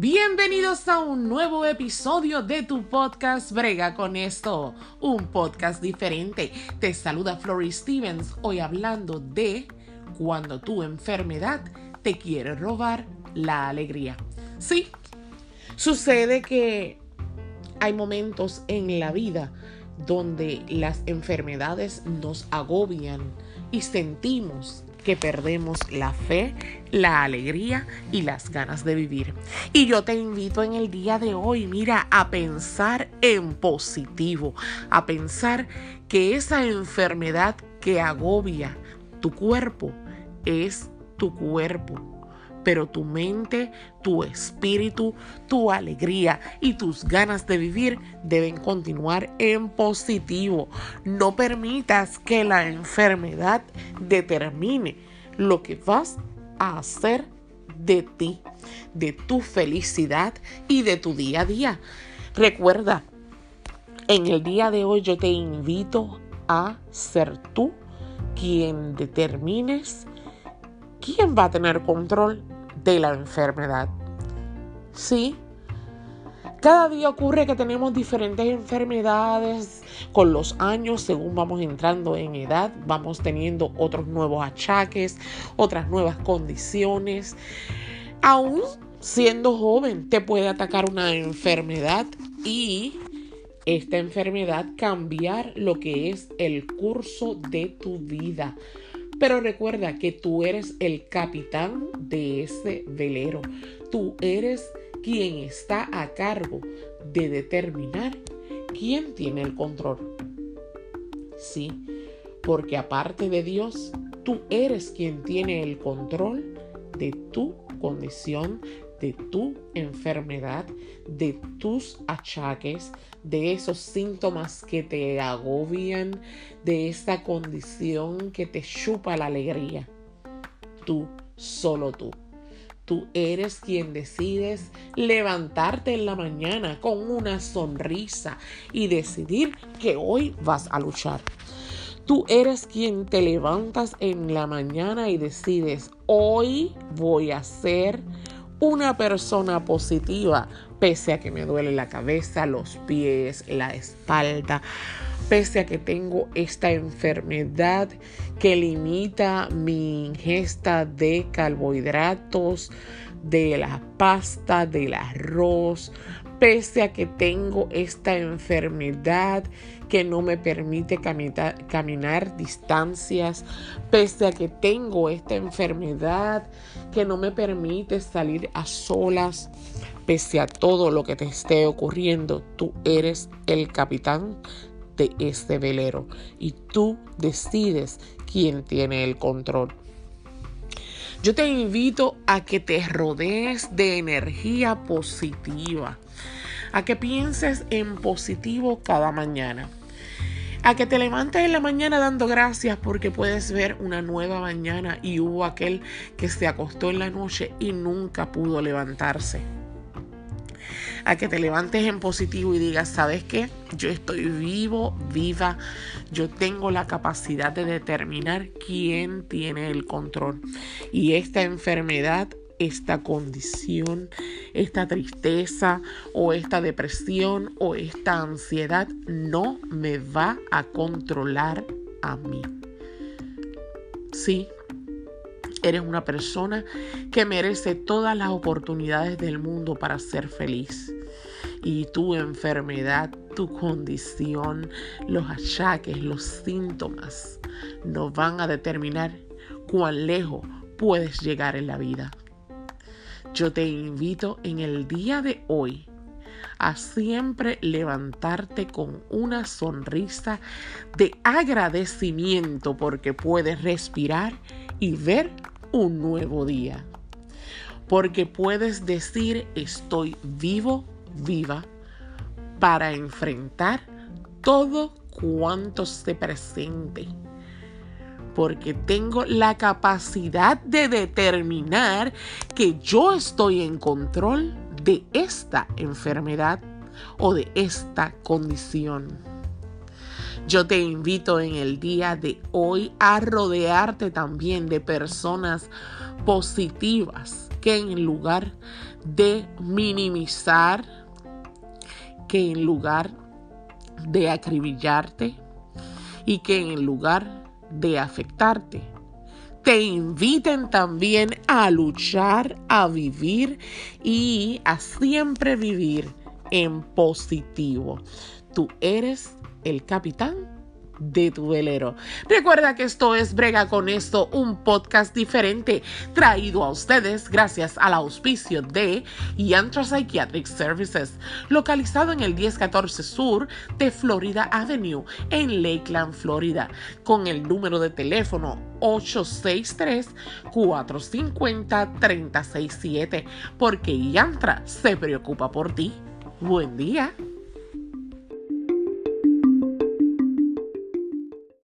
Bienvenidos a un nuevo episodio de tu podcast Brega con esto, un podcast diferente. Te saluda Flory Stevens hoy hablando de cuando tu enfermedad te quiere robar la alegría. Sí, sucede que hay momentos en la vida donde las enfermedades nos agobian y sentimos que perdemos la fe, la alegría y las ganas de vivir. Y yo te invito en el día de hoy, mira, a pensar en positivo, a pensar que esa enfermedad que agobia tu cuerpo es tu cuerpo pero tu mente, tu espíritu, tu alegría y tus ganas de vivir deben continuar en positivo. No permitas que la enfermedad determine lo que vas a hacer de ti, de tu felicidad y de tu día a día. Recuerda, en el día de hoy yo te invito a ser tú quien determines quién va a tener control de la enfermedad. Sí, cada día ocurre que tenemos diferentes enfermedades con los años, según vamos entrando en edad, vamos teniendo otros nuevos achaques, otras nuevas condiciones. Aún siendo joven te puede atacar una enfermedad y esta enfermedad cambiar lo que es el curso de tu vida. Pero recuerda que tú eres el capitán de ese velero. Tú eres quien está a cargo de determinar quién tiene el control. Sí, porque aparte de Dios, tú eres quien tiene el control de tu condición, de tu enfermedad, de tus achaques, de esos síntomas que te agobian, de esa condición que te chupa la alegría. Tú, solo tú. Tú eres quien decides levantarte en la mañana con una sonrisa y decidir que hoy vas a luchar. Tú eres quien te levantas en la mañana y decides, hoy voy a ser una persona positiva, pese a que me duele la cabeza, los pies, la espalda, pese a que tengo esta enfermedad que limita mi ingesta de carbohidratos, de la pasta, del arroz, pese a que tengo esta enfermedad que no me permite caminar, distancias, pese a que tengo esta enfermedad que no me permite salir a solas, pese a todo lo que te esté ocurriendo, tú eres el capitán de este velero y tú decides quién tiene el control. Yo te invito a que te rodees de energía positiva, a que pienses en positivo cada mañana, a que te levantes en la mañana dando gracias porque puedes ver una nueva mañana y hubo aquel que se acostó en la noche y nunca pudo levantarse a que te levantes en positivo y digas, ¿sabes qué? Yo estoy vivo, viva, yo tengo la capacidad de determinar quién tiene el control. Y esta enfermedad esta condición, esta tristeza o esta depresión o esta ansiedad no me va a controlar a mí. Sí, Eres una persona que merece todas las oportunidades del mundo para ser feliz. Y tu enfermedad, tu condición, los achaques, los síntomas no van a determinar cuán lejos puedes llegar en la vida. Yo te invito en el día de hoy a siempre levantarte con una sonrisa de agradecimiento porque puedes respirar y ver un nuevo día. Porque puedes decir estoy vivo, viva, para enfrentar todo cuanto se presente. Porque tengo la capacidad de determinar que yo estoy en control de esta enfermedad o de esta condición. Yo te invito en el día de hoy a rodearte también de personas positivas que en lugar de minimizar, que en lugar de acribillarte y que en lugar de afectarte, te inviten también a luchar, a vivir y a siempre vivir en positivo. Tú eres el capitán de tu velero. Recuerda que esto es Brega con esto, un podcast diferente traído a ustedes gracias al auspicio de Yantra Psychiatric Services, localizado en el 1014 Sur de Florida Avenue en Lakeland, Florida, con el número de teléfono 863-450-367, porque Yantra se preocupa por ti. Buen día.